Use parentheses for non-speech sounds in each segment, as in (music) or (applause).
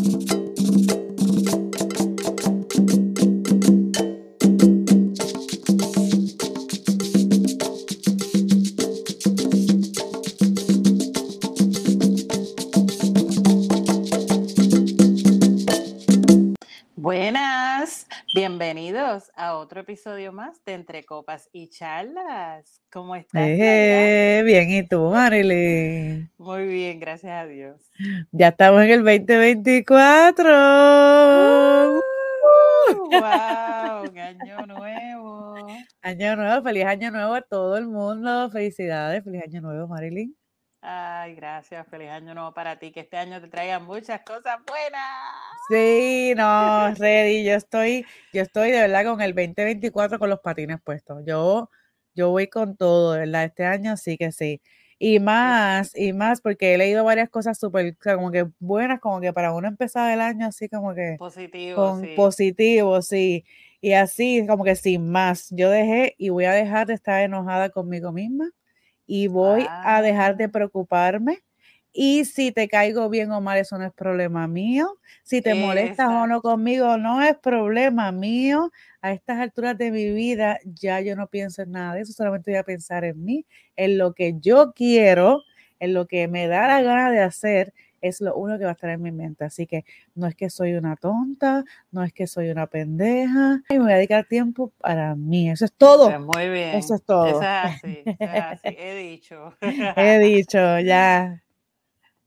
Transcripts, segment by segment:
Bienvenidos a otro episodio más de Entre Copas y Charlas. ¿Cómo estás? Eh, bien, ¿y tú, Marilyn? (laughs) Muy bien, gracias a Dios. Ya estamos en el 2024. ¡Wow! ¡Un (laughs) año nuevo! Año nuevo, feliz año nuevo a todo el mundo. Felicidades, feliz año nuevo, Marilyn. Ay, gracias. Feliz año nuevo para ti. Que este año te traiga muchas cosas buenas. Sí, no, ready. Yo estoy, yo estoy de verdad con el 2024 con los patines puestos. Yo, yo voy con todo, de verdad. Este año sí que sí. Y más, y más, porque he leído varias cosas súper, como que buenas, como que para uno empezar el año así como que... Positivo, con sí. Positivo, sí. Y así, como que sin más. Yo dejé y voy a dejar de estar enojada conmigo misma y voy a dejar de Ah. preocuparme. Y si te caigo bien o mal, eso no es problema mío. Si te molestas o no conmigo, no es problema mío. A estas alturas de mi vida, ya yo no pienso en nada de eso, solamente voy a pensar en mí, en lo que yo quiero, en lo que me da la gana de hacer, es lo único que va a estar en mi mente. Así que no es que soy una tonta, no es que soy una pendeja, y me voy a dedicar tiempo para mí. Eso es todo. Pues muy bien. Eso es todo. Es así, (laughs) es así. He dicho. He dicho, ya.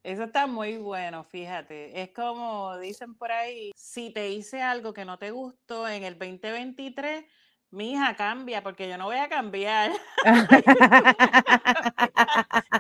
Eso está muy bueno, fíjate. Es como dicen por ahí, si te hice algo que no te gustó en el 2023, mi hija cambia, porque yo no voy a cambiar. (laughs)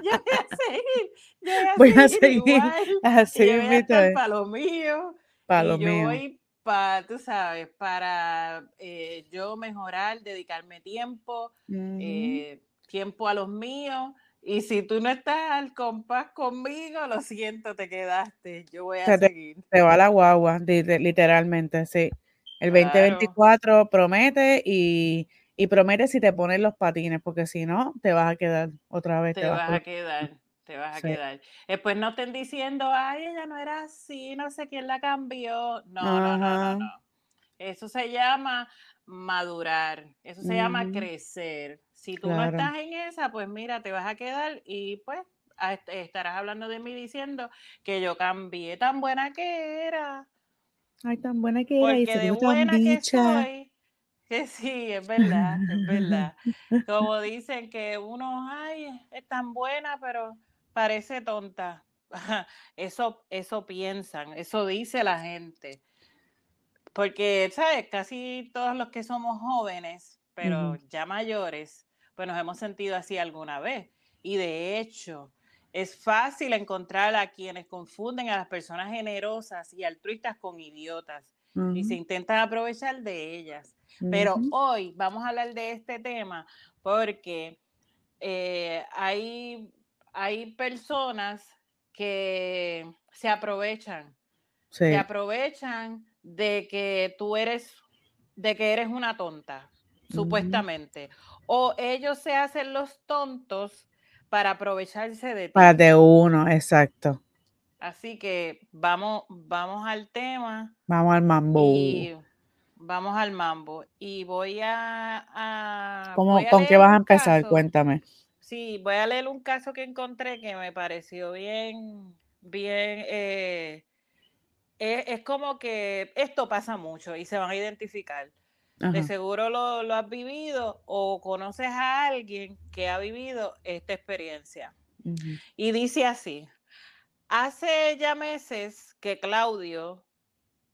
yo voy a seguir, yo voy a Voy a seguir, seguir así (laughs) y yo voy a estar es. para lo mío. Pa' y lo yo mío. voy para, tú sabes, para eh, yo mejorar, dedicarme tiempo, eh, tiempo a los míos. Y si tú no estás al compás conmigo, lo siento, te quedaste. Yo voy a Se te, seguir. te va la guagua, li- li- literalmente, sí. El Claro, 2024 promete y, y promete si te pones los patines, porque si no, te vas a quedar otra vez, te te vas a quedar, te vas a Sí. quedar. Después no estén diciendo, ay, ella no era así, no sé quién la cambió. No, no, no, no, no. Eso se llama madurar, eso se llama Ujú. crecer. Si tú no estás en esa, pues mira, te vas a quedar y pues estarás hablando de mí diciendo que yo cambié tan buena que era, Ay, tan buena que era porque de buena que soy, que sí, es verdad, es verdad. (laughs) Como dicen que uno, ay, es tan buena, pero parece tonta. Eso, eso piensan, eso dice la gente. Porque, ¿sabes? Casi todos los que somos jóvenes, pero Ujú. ya mayores, pues nos hemos sentido así alguna vez. Y de hecho, es fácil encontrar a quienes confunden a las personas generosas y altruistas con idiotas y se intentan aprovechar de ellas. Pero hoy vamos a hablar de este tema porque eh, hay, hay personas que se aprovechan, se aprovechan de que tú eres, de que eres una tonta, supuestamente. O ellos se hacen los tontos para aprovecharse de Para ti. de uno, exacto. Así que vamos, vamos al tema Vamos al mambo. y vamos al mambo. Y voy a, a- ¿Cómo, voy a con qué vas a empezar? caso. Cuéntame. Sí, voy a leer un caso que encontré que me pareció bien, bien, eh, es, es como que esto pasa mucho y se van a identificar. De seguro lo, lo has vivido o conoces a alguien que ha vivido esta experiencia. Y dice así, hace ya meses que Claudio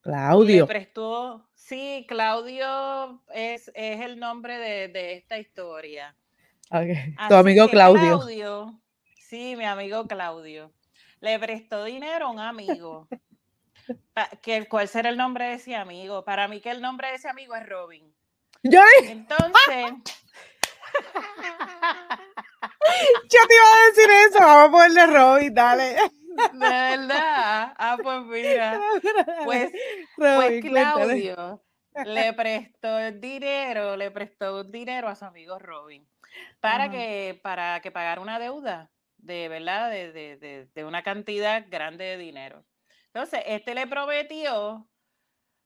le Claudio. prestó, sí, Claudio es, es el nombre de, de esta historia. (laughs) Tu amigo Claudio. Claudio, sí, mi amigo Claudio, le prestó dinero a un amigo. Que, ¿Cuál será el nombre de ese amigo? Para mí que el nombre de ese amigo es Robin. Yo, Entonces, (laughs) yo te iba a decir eso. Vamos a ponerle Robin, dale. (laughs) de verdad, ah, pues mira, pues, pues cuéntale. Claudio le prestó el dinero, le prestó un dinero a su amigo Robin para Ajá. que, para que pagara una deuda de verdad, de, de- de- de una cantidad grande de dinero. Entonces, este le prometió,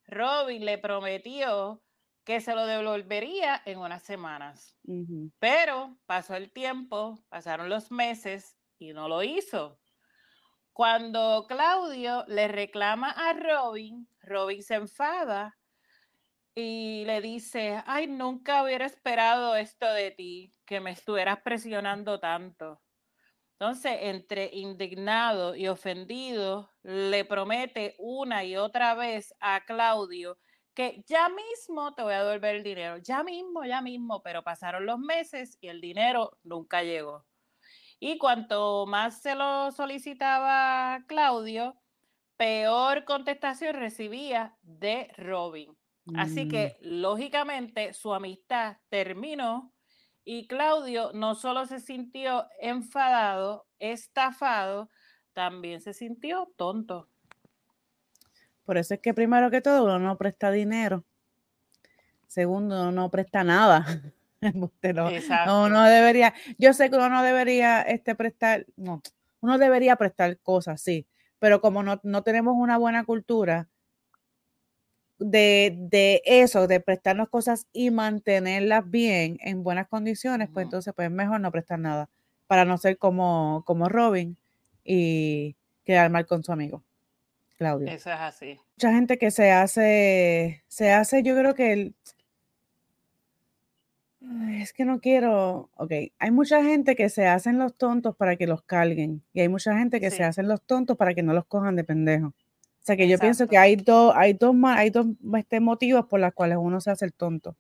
Robin le prometió que se lo devolvería en unas semanas. Pero pasó el tiempo, pasaron los meses y no lo hizo. Cuando Claudio le reclama a Robin, Robin se enfada y le dice, ay, nunca hubiera esperado esto de ti, que me estuvieras presionando tanto. Entonces, entre indignado y ofendido, le promete una y otra vez a Claudio que ya mismo te voy a devolver el dinero, ya mismo, ya mismo, pero pasaron los meses y el dinero nunca llegó. Y cuanto más se lo solicitaba Claudio, peor contestación recibía de Robin. Así mm. que, lógicamente, su amistad terminó y Claudio no solo se sintió enfadado, estafado, también se sintió tonto. Por eso es que primero que todo uno no presta dinero. Segundo, uno no presta nada. (laughs) no, no, debería, yo sé que uno no debería este, prestar, no, uno debería prestar cosas, sí, pero como no, tenemos una buena cultura de, de, eso, de prestarnos cosas y mantenerlas bien en buenas condiciones, pues entonces pues mejor no prestar nada, para no ser como, como Robin y quedar mal con su amigo. Claudio. Eso es así. Mucha gente que se hace, se hace, yo creo que el, es que no quiero, ok, hay mucha gente que se hacen los tontos para que los carguen y hay mucha gente que se hacen los tontos para que no los cojan de pendejo. O sea que yo pienso que hay dos, hay dos, hay dos este, motivos por los cuales uno se hace el tonto.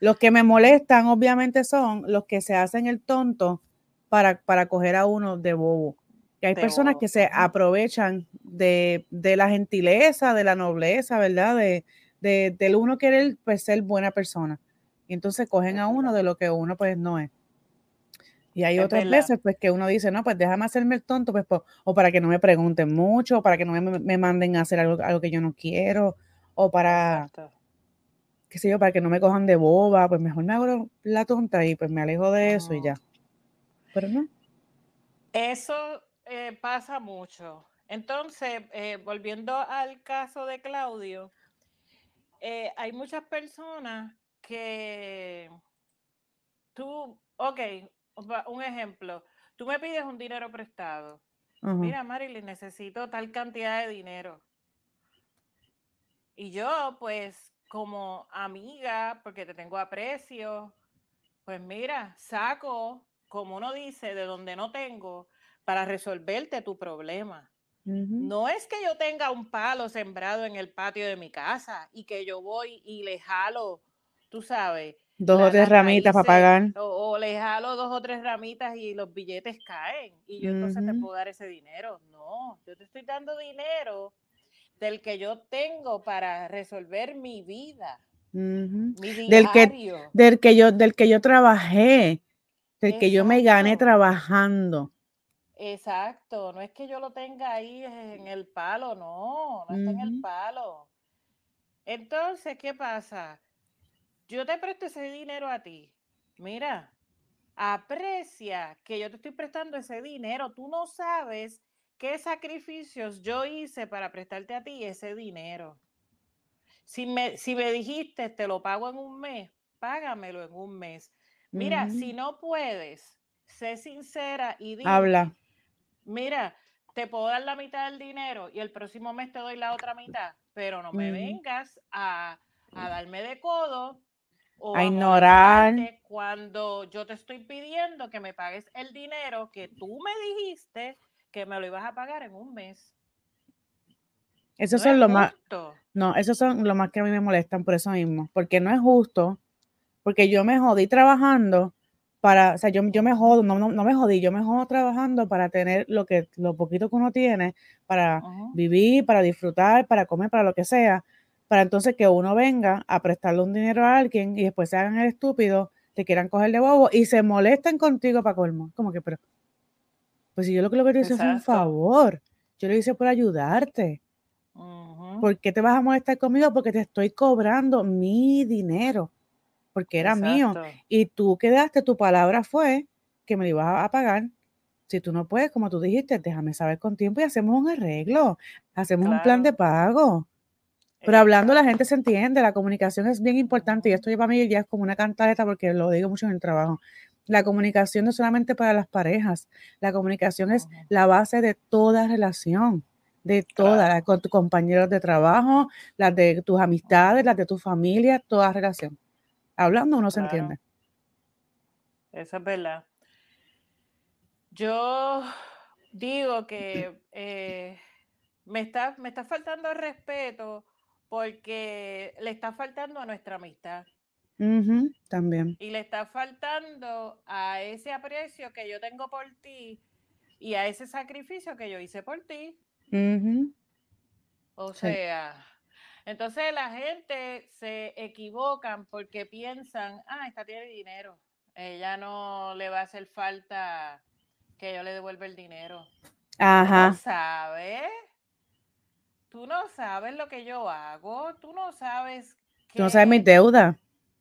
Los que me molestan, obviamente, son los que se hacen el tonto para, para coger a uno de bobo. Que hay personas que se aprovechan de, la gentileza, de la nobleza, ¿verdad? De, de, del uno querer pues, ser buena persona. Y entonces cogen a uno de lo que uno pues no es. Y hay otras veces pues que uno dice, no, pues déjame hacerme el tonto, pues, o para que no me pregunten mucho, o para que no me, manden a hacer algo, algo, que yo no quiero, o para, qué sé yo, para que no me cojan de boba, pues mejor me hago la tonta y pues me alejo de eso y ya. Pero no. Eso eh, pasa mucho. Entonces, eh, volviendo al caso de Claudio, eh, hay muchas personas que tú, ok, un ejemplo, tú me pides un dinero prestado. Mira, Marilyn, necesito tal cantidad de dinero. Y yo, pues, como amiga, porque te tengo aprecio, pues mira, saco, como uno dice, de donde no tengo, para resolverte tu problema. No es que yo tenga un palo sembrado en el patio de mi casa y que yo voy y le jalo tú sabes. Dos o tres ramitas para pagar. O, le jalo dos o tres ramitas y los billetes caen. Y yo entonces te puedo dar ese dinero. No, yo te estoy dando dinero del que yo tengo para resolver mi vida. mi del que del que yo del que yo trabajé del que yo me gané trabajando exacto no es que yo lo tenga ahí en el palo no no está en el palo entonces qué pasa yo te presto ese dinero a ti. Mira, aprecia que yo te estoy prestando ese dinero. Tú no sabes qué sacrificios yo hice para prestarte a ti ese dinero. Si me, si me dijiste, te lo pago en un mes, págamelo en un mes. Mira, si no puedes, sé sincera y dime. Habla. Mira, te puedo dar la mitad del dinero y el próximo mes te doy la otra mitad, pero no me vengas a, a darme de codo a ignorar. Cuando yo te estoy pidiendo que me pagues el dinero que tú me dijiste que me lo ibas a pagar en un mes. Eso son lo más. No, esos son lo más que a mí me molestan por eso mismo. Porque no es justo. Porque yo me jodí trabajando para. O sea, yo, yo me jodo, no, no, me jodí, yo me jodo trabajando para tener lo que lo poquito que uno tiene, para vivir, para disfrutar, para comer, para lo que sea para entonces que uno venga a prestarle un dinero a alguien y después se hagan el estúpido, te quieran coger de bobo y se molesten contigo para colmo. Como que, pero, pues si yo lo que lo que te hice es un favor, yo lo hice por ayudarte. ¿Por qué te vas a molestar conmigo? Porque te estoy cobrando mi dinero, porque era mío. Y tú quedaste, tu palabra fue que me lo ibas a pagar. Si tú no puedes, como tú dijiste, déjame saber con tiempo y hacemos un arreglo, hacemos un plan de pago. Pero hablando, la gente se entiende, la comunicación es bien importante y esto lleva a mí ya es como una cantaleta porque lo digo mucho en el trabajo. La comunicación no es solamente para las parejas, la comunicación es la base de toda relación, de toda, con tus compañeros de trabajo, las de tus amistades, las de tu familia, toda relación. Hablando uno se entiende. Eso es verdad. Yo digo que eh, me, está, me está faltando el respeto porque le está faltando a nuestra amistad. también. Y le está faltando a ese aprecio que yo tengo por ti y a ese sacrificio que yo hice por ti. O sea, entonces la gente se equivocan porque piensan, ah, esta tiene dinero, ella no le va a hacer falta que yo le devuelva el dinero. Ajá. ¿Sabes? Tú no sabes lo que yo hago, tú no sabes. tú no sabes mi deuda.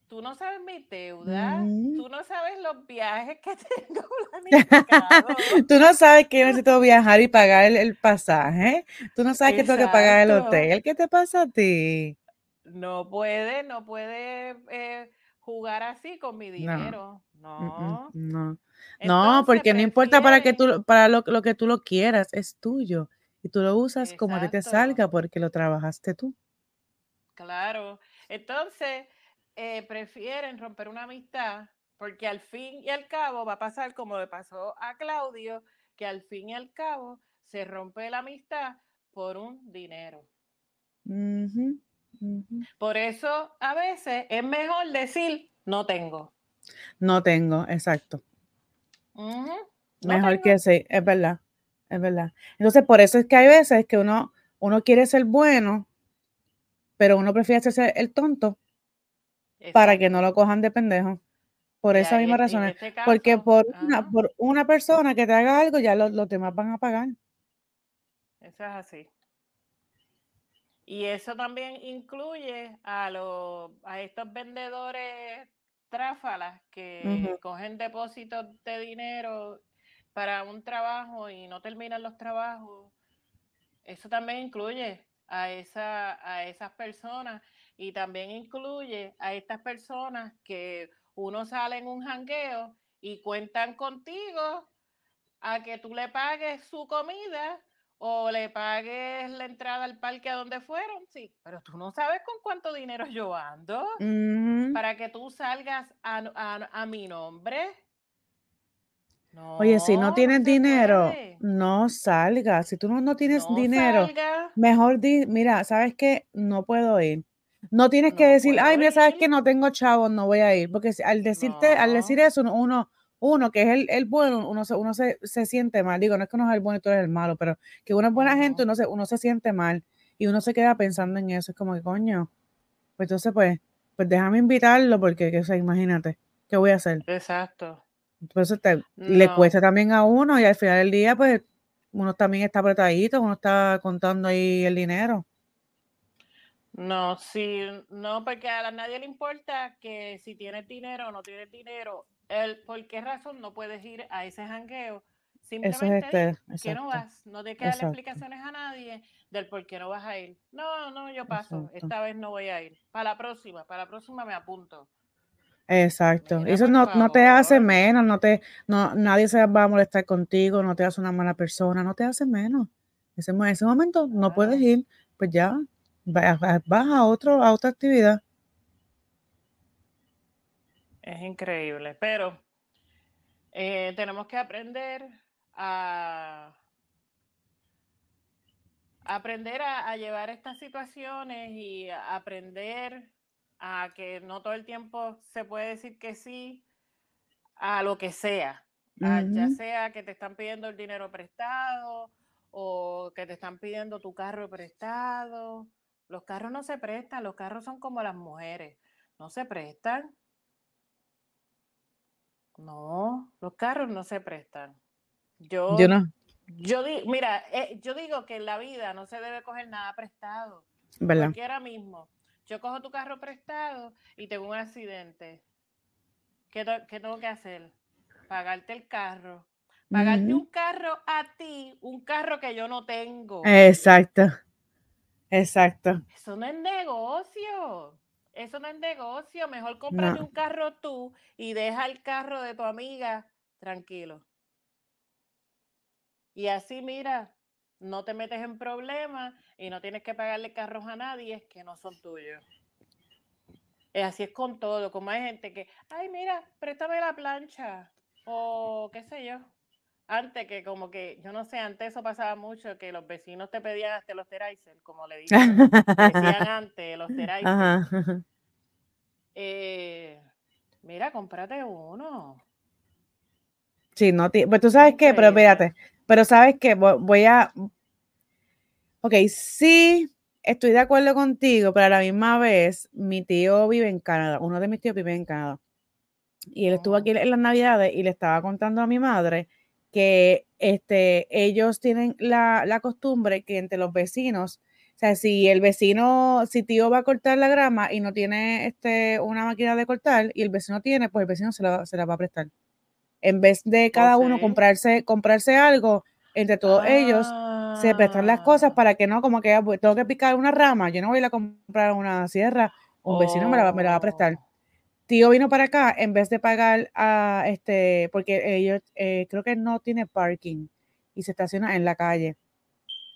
Tú no sabes mi deuda, tú no sabes los viajes que (laughs) tengo (laughs) tú no sabes que necesito viajar y pagar el, pasaje. Tú no sabes que tengo que pagar el hotel. ¿Qué te pasa a ti? No puede, no puede eh, jugar así con mi dinero. No. No, no. porque no importa para que tú, para lo, lo que tú lo quieras, es tuyo y tú lo usas como a ti te salga porque lo trabajaste tú. Claro. Entonces, eh, prefieren romper una amistad porque al fin y al cabo va a pasar como le pasó a Claudio, que al fin y al cabo se rompe la amistad por un dinero. Por eso a veces es mejor decir no tengo. No tengo, exacto. mejor que sí, es verdad es verdad. Entonces, por eso es que hay veces que uno, uno quiere ser bueno, pero uno prefiere hacerse el tonto para que no lo cojan de pendejo. Por esa misma razón. Este Porque por una, por una persona que te haga algo, ya los, demás van a pagar. Eso es así. Y eso también incluye a, los, a estos vendedores tráfalas que cogen depósitos de dinero para un trabajo y no terminan los trabajos, eso también incluye a, esa, a esas personas y también incluye a estas personas que uno sale en un jangueo y cuentan contigo a que tú le pagues su comida o le pagues la entrada al parque a donde fueron, sí, pero tú no sabes con cuánto dinero yo ando para que tú salgas a mi nombre. Oye, si no tienes dinero, no salgas. Si tú no, no tienes dinero, mejor di, mira, ¿sabes qué? No puedo ir. No tienes que decir, ay, mira, ¿sabes que No tengo chavos, no voy a ir. Porque al decirte, al decir eso, uno, uno que es el, el bueno, uno, se, uno se, se, siente mal. Digo, no es que uno es el bueno y tú eres el malo, pero que uno es buena gente, uno se, uno se siente mal y uno se queda pensando en eso. Es como que, coño, pues entonces, pues, pues déjame invitarlo porque, que, o sea, imagínate, ¿qué voy a hacer? Exacto. Entonces le cuesta también a uno y al final del día, pues uno también está apretadito, uno está contando ahí el dinero. No, sí, no, porque a nadie le importa que si tienes dinero o no tienes dinero, el, ¿por qué razón no puedes ir a ese jangueo? Simplemente es que no vas, no te que dar explicaciones a nadie del por qué no vas a ir. No, no, yo paso, esta vez no voy a ir. Para la próxima, para la próxima me apunto. Exacto. Eso no, no, te hace menos, no te, no, nadie se va a molestar contigo, no te hace una mala persona, no te hace menos. Ese, en ese momento no puedes ir, pues ya vas, a, otro, a otra actividad. Es increíble, pero eh, tenemos que aprender a aprender a, a, llevar estas situaciones y aprender a que no todo el tiempo se puede decir que sí a lo que sea, ya sea que te están pidiendo el dinero prestado o que te están pidiendo tu carro prestado. Los carros no se prestan, los carros son como las mujeres, no se prestan. No, los carros no se prestan. Yo, yo no. Yo mira, eh, yo digo que en la vida no se debe coger nada prestado. ¿verdad? Porque ahora mismo yo cojo tu carro prestado y tengo un accidente. ¿Qué, tengo que hacer? Pagarte el carro, Pagarte un carro a ti, un carro que yo no tengo. Exacto. Exacto. Eso no es negocio. Eso no es negocio. Mejor cómprate un carro tú y deja el carro de tu amiga tranquilo. Y así, mira, no te metes en problemas y no tienes que pagarle carros a nadie que no son tuyos. Así es con todo, como hay gente que, ay, mira, préstame la plancha o qué sé yo. Antes que como que, yo no sé, antes eso pasaba mucho, que los vecinos te pedían hasta los Teraiser, como le dicen, decían antes, los (laughs) Teraiser. Eh, mira, cómprate uno. Sí, no, pues tú sabes qué, pero espérate, pero sabes qué, voy a, ok, sí, estoy de acuerdo contigo, pero a la misma vez, mi tío vive en Canadá, uno de mis tíos vive en Canadá. Y él estuvo aquí en las navidades y le estaba contando a mi madre que este, ellos tienen la, la, costumbre que entre los vecinos, o sea, si el vecino, si tío va a cortar la grama y no tiene este, una máquina de cortar y el vecino tiene, pues el vecino se la, se la va a prestar. En vez de cada uno comprarse, comprarse algo, entre todos ellos, se prestan las cosas ah. para que no, como que ah, pues, tengo que picar una rama, yo no voy a ir a comprar una sierra, un vecino me la, me la va a prestar. Oh. Tío vino para acá en vez de pagar a este, porque ellos eh, creo que no tiene parking y se estaciona en la calle.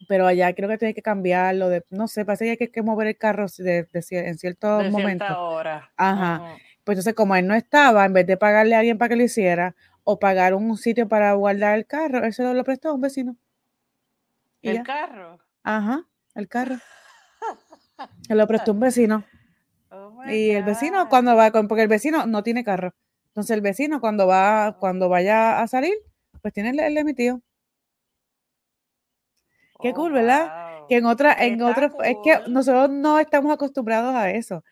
Pero allá creo que tiene que cambiarlo, de, no sé, parece que hay que, mover el carro de, en ciertos momentos. Hora. Ajá. Pues entonces, como él no estaba, en vez de pagarle a alguien para que lo hiciera, o pagar un sitio para guardar el carro, él se lo, prestó a un vecino. ¿El carro? Ajá, el carro. (laughs) Se lo prestó un vecino. Oh y el vecino cuando va, porque el vecino no tiene carro. Entonces el vecino cuando va, cuando vaya a salir, pues tiene el, el de mi tío. Qué cool, ¿verdad? Que en otra, en otros, es que nosotros no estamos acostumbrados a eso.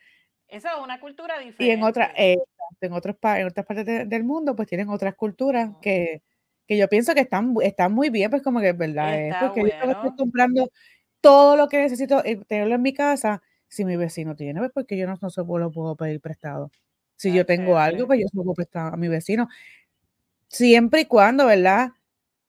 Eso es una cultura diferente. Y en otra, en, otros, en otras partes del mundo, pues tienen otras culturas que, que, yo pienso que están, están muy bien, pues como que es verdad. es porque yo estoy comprando todo lo que necesito eh, tenerlo en mi casa. Si mi vecino tiene, pues porque yo no, no se lo puedo pedir prestado. Si yo tengo algo, pues yo se lo puedo prestar a mi vecino. Siempre y cuando, ¿verdad?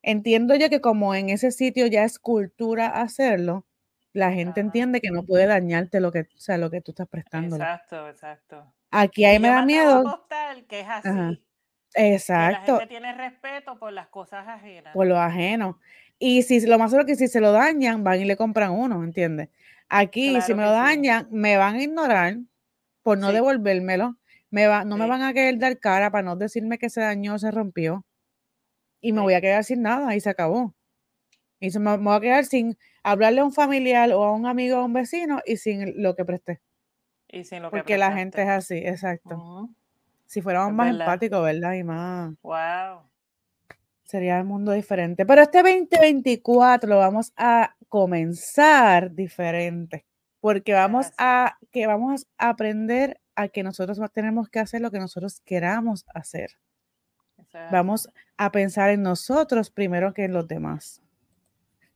Entiendo yo que como en ese sitio ya es cultura hacerlo, la gente entiende que no puede dañarte lo que, sea, lo que tú estás prestando. Exacto, exacto. Aquí ahí me da miedo. que es así. Exacto. la gente tiene respeto por las cosas ajenas. Por lo ajeno. Y si lo más seguro que si se lo dañan, van y le compran uno, ¿entiendes? Aquí, si me lo dañan, me van a ignorar por no devolvérmelo. Me va, no me van a querer dar cara para no decirme que se dañó, se rompió. Y me voy a quedar sin nada y se acabó. Y se me, me voy a quedar sin, hablarle a un familiar o a un amigo o a un vecino y sin lo que presté. Y sin lo que Porque la gente es así, exacto. Si fuéramos más empáticos, ¿verdad? Y más. Wow. Sería el mundo diferente. Pero este 2024 lo vamos a comenzar diferente. Porque vamos a que vamos a aprender a que nosotros tenemos que hacer lo que nosotros queramos hacer. Vamos a pensar en nosotros primero que en los demás.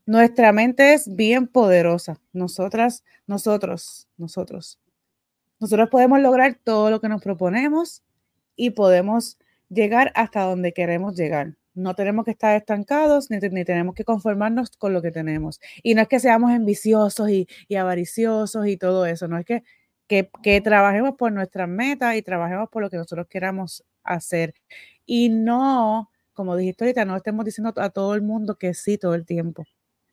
Nuestra mente es bien poderosa. Nosotras, nosotros, nosotros. Nosotros podemos lograr todo lo que nos proponemos y podemos llegar hasta donde queremos llegar. No tenemos que estar estancados ni, tenemos que conformarnos con lo que tenemos. Y no es que seamos ambiciosos y, avariciosos y todo eso, no es que, que, que trabajemos por nuestras metas y trabajemos por lo que nosotros queramos hacer. Y no, como dijiste ahorita, no estemos diciendo a todo el mundo que sí todo el tiempo.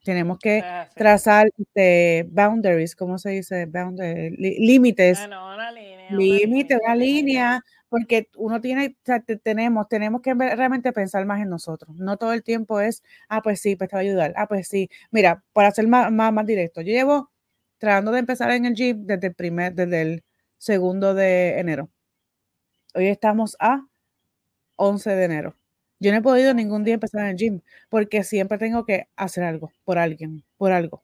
Tenemos que ah, trazar este, boundaries, ¿cómo se dice? Boundaries, límites. Bueno, una línea. Límite, una línea, porque uno tiene, tenemos, tenemos que realmente pensar más en nosotros. No todo el tiempo es, ah, pues sí, pues te va a ayudar. Ah, pues sí. Mira, para ser más, más, más directo, yo llevo tratando de empezar en el gym desde el primer, desde el segundo de enero. Hoy estamos a 11 de enero. Yo no he podido ningún día empezar en el gym porque siempre tengo que hacer algo por alguien, por algo.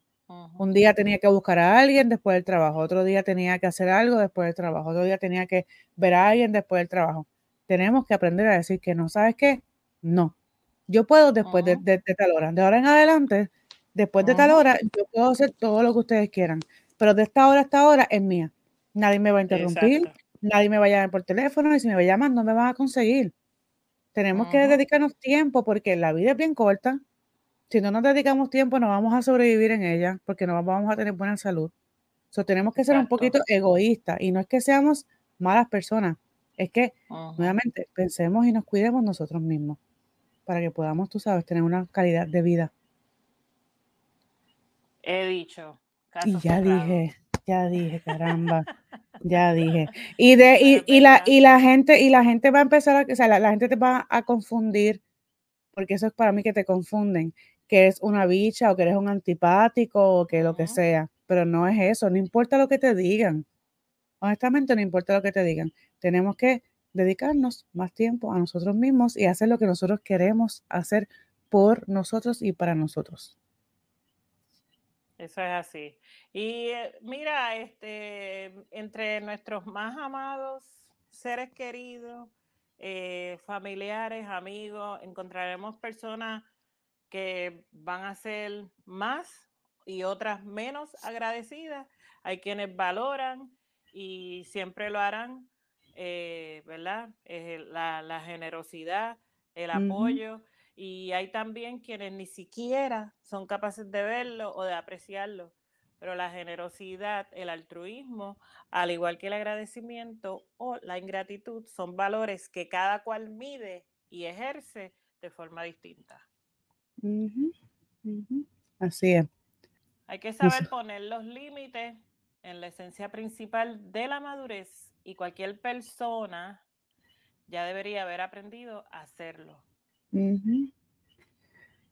Un día tenía que buscar a alguien después del trabajo, otro día tenía que hacer algo después del trabajo, otro día tenía que ver a alguien después del trabajo. Tenemos que aprender a decir que no, ¿sabes qué? No. Yo puedo después de, tal hora. De ahora en adelante, después de tal hora, yo puedo hacer todo lo que ustedes quieran. Pero de esta hora a esta hora es mía. Nadie me va a interrumpir, nadie me va a llamar por teléfono y si me va a llamar no me van a conseguir. Tenemos que dedicarnos tiempo porque la vida es bien corta. Si no nos dedicamos tiempo, no vamos a sobrevivir en ella porque no vamos a tener buena salud. So, tenemos que ser un poquito egoístas y no es que seamos malas personas, es que nuevamente pensemos y nos cuidemos nosotros mismos para que podamos, tú sabes, tener una calidad de vida. He dicho. Y ya dije, ya dije, caramba, (laughs) ya dije. Y de y, la y la gente y la gente va a empezar a, o sea, la, gente te va a confundir porque eso es para mí que te confunden, que es una bicha o que eres un antipático o que lo que sea, pero no es eso, no importa lo que te digan. Honestamente no importa lo que te digan. Tenemos que dedicarnos más tiempo a nosotros mismos y hacer lo que nosotros queremos hacer por nosotros y para nosotros. Eso es así. Y eh, mira, este, entre nuestros más amados seres queridos, eh, familiares, amigos, encontraremos personas que van a ser más y otras menos agradecidas. Hay quienes valoran y siempre lo harán, eh, ¿verdad? la, la, generosidad, el apoyo. Y hay también quienes ni siquiera son capaces de verlo o de apreciarlo. Pero la generosidad, el altruismo, al igual que el agradecimiento o la ingratitud, son valores que cada cual mide y ejerce de forma distinta. Así es. Hay que saber poner los límites en la esencia principal de la madurez y cualquier persona ya debería haber aprendido a hacerlo.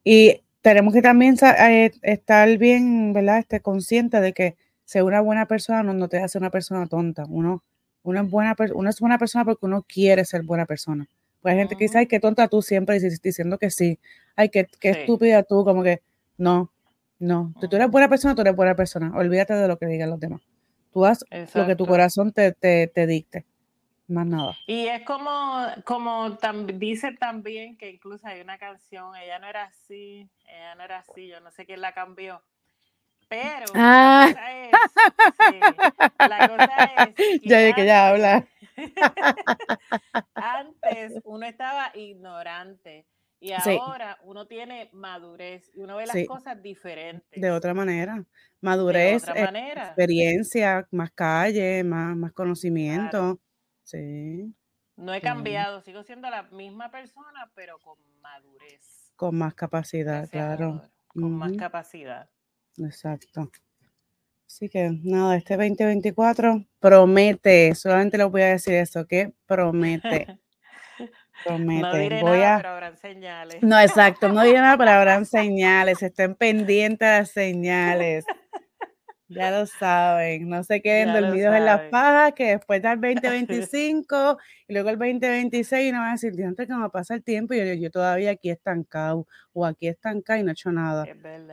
Y tenemos que también eh, estar bien, ¿verdad? Este, consciente de que ser una buena persona no, te hace una persona tonta. Uno, uno, es buena, uno es buena persona porque uno quiere ser buena persona. Pues hay gente que dice, ay, qué tonta tú siempre diciendo que sí. Ay, qué, qué estúpida tú, como que no, no. Si tú eres buena persona, tú eres buena persona. Olvídate de lo que digan los demás. Tú haz lo que tu corazón te, te, te dicte más nada. Y es como, como dice también que incluso hay una canción, ella no era así, ella no era así, yo no sé quién la cambió. Pero la cosa es, que (laughs) ya que ya habla. (laughs) antes uno estaba ignorante y ahora uno tiene madurez y uno ve las cosas diferentes. De otra manera. Madurez, experiencia, más calle, más, más conocimiento. Sí. No he cambiado, sigo siendo la misma persona, pero con madurez. Con más capacidad, claro. Con más capacidad. Exacto. Así que nada, este 2024 promete, solamente le voy a decir eso, que promete. (laughs) promete. No diré voy nada, pero habrán señales. No, exacto, no diré nada, pero habrán (laughs) señales, estén pendientes de las señales. Ya lo saben, no se queden dormidos en las pajas, que después del (laughs) 2025 y luego el 2026 y no van a decir, antes que me pasa el tiempo y yo, yo todavía aquí estancado o aquí estancado y no he hecho nada.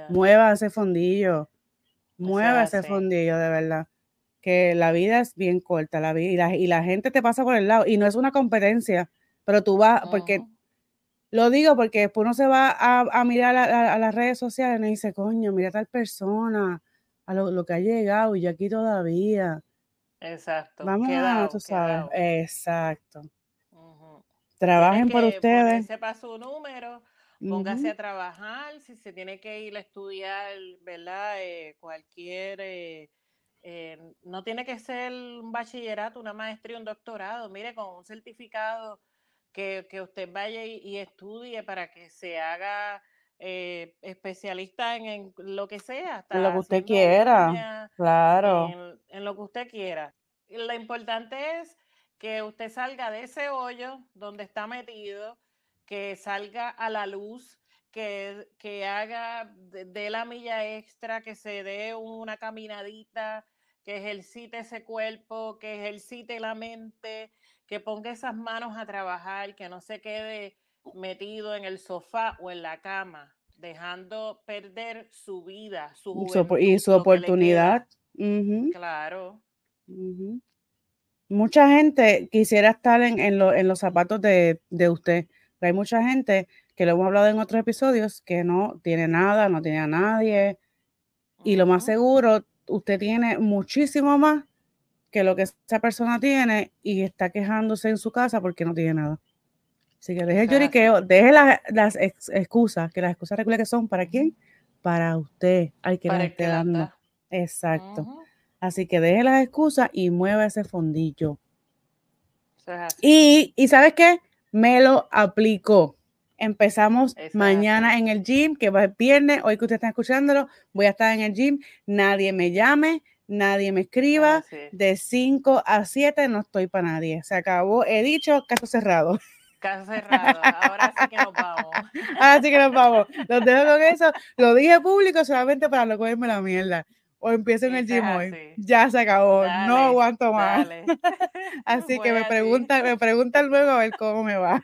Mueva ese fondillo, mueva ese fondillo de verdad. Que la vida es bien corta, la vida y la, gente te pasa por el lado y no es una competencia, pero tú vas, porque lo digo porque después uno se va a, mirar a, a, las redes sociales y dice, coño, mira tal persona a lo, que ha llegado y aquí todavía. Exacto. Vamos a, tú sabes. Exacto. Trabajen por ustedes. Sepa su número, póngase a trabajar, si se tiene que ir a estudiar, ¿verdad? Eh, cualquier, eh, eh, no tiene que ser un bachillerato, una maestría, un doctorado, mire, con un certificado que, usted vaya y estudie para que se haga eh, especialista en, lo que sea. En lo que usted quiera, claro. En, lo que usted quiera. lo importante es que usted salga de ese hoyo donde está metido, que salga a la luz, que, que haga de, la milla extra, que se dé una caminadita, que ejercite ese cuerpo, que ejercite la mente, que ponga esas manos a trabajar, que no se quede metido en el sofá o en la cama, dejando perder su vida, su y su oportunidad. Claro. Mucha gente quisiera estar en, los zapatos de, usted. hay mucha gente que lo hemos hablado en otros episodios que no tiene nada, no tiene a nadie. Y lo más seguro, usted tiene muchísimo más que lo que esa persona tiene y está quejándose en su casa porque no tiene nada. Así que deje el lloriqueo, deje las, excusas, que las excusas regulares que son para quién? Para usted, al que esté dando. Exacto. Así que deje las excusas y mueva ese fondillo. Y, y ¿sabes qué? Me lo aplicó. Empezamos mañana en el gym, que va el viernes, hoy que usted está escuchándolo, voy a estar en el gym, nadie me llame, nadie me escriba, ah, de 5 a 7 no estoy para nadie. Se acabó, he dicho, caso cerrado. (laughs) Caso cerrado, ahora sí que nos vamos. (laughs) Ahora sí que nos vamos. Los dejo con eso, lo dije público solamente para no cogerme la mierda o empiezo en el gym hoy. Ya se acabó, no aguanto más. (laughs) Así que me preguntan, me preguntan luego a ver cómo me va.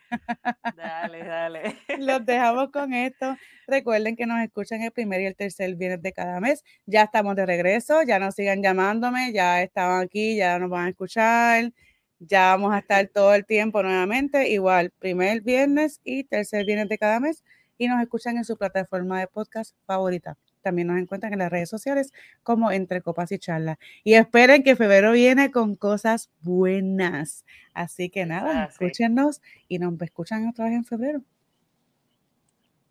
dale, dale. (laughs) Los dejamos con esto. Recuerden que nos escuchan el primer y el tercer viernes de cada mes. Ya estamos de regreso, ya nos sigan llamándome, ya estaban aquí, ya nos van a escuchar. Ya vamos a estar todo el tiempo nuevamente, igual, primer viernes y tercer viernes de cada mes. Y nos escuchan en su plataforma de podcast favorita. También nos encuentran en las redes sociales como Entre Copas y Charlas. Y esperen que febrero viene con cosas buenas. Así que nada, escúchenos y nos escuchan otra vez en febrero.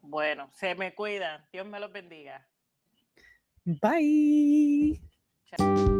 Bueno, se me cuidan. Dios me los bendiga. Bye. Chao.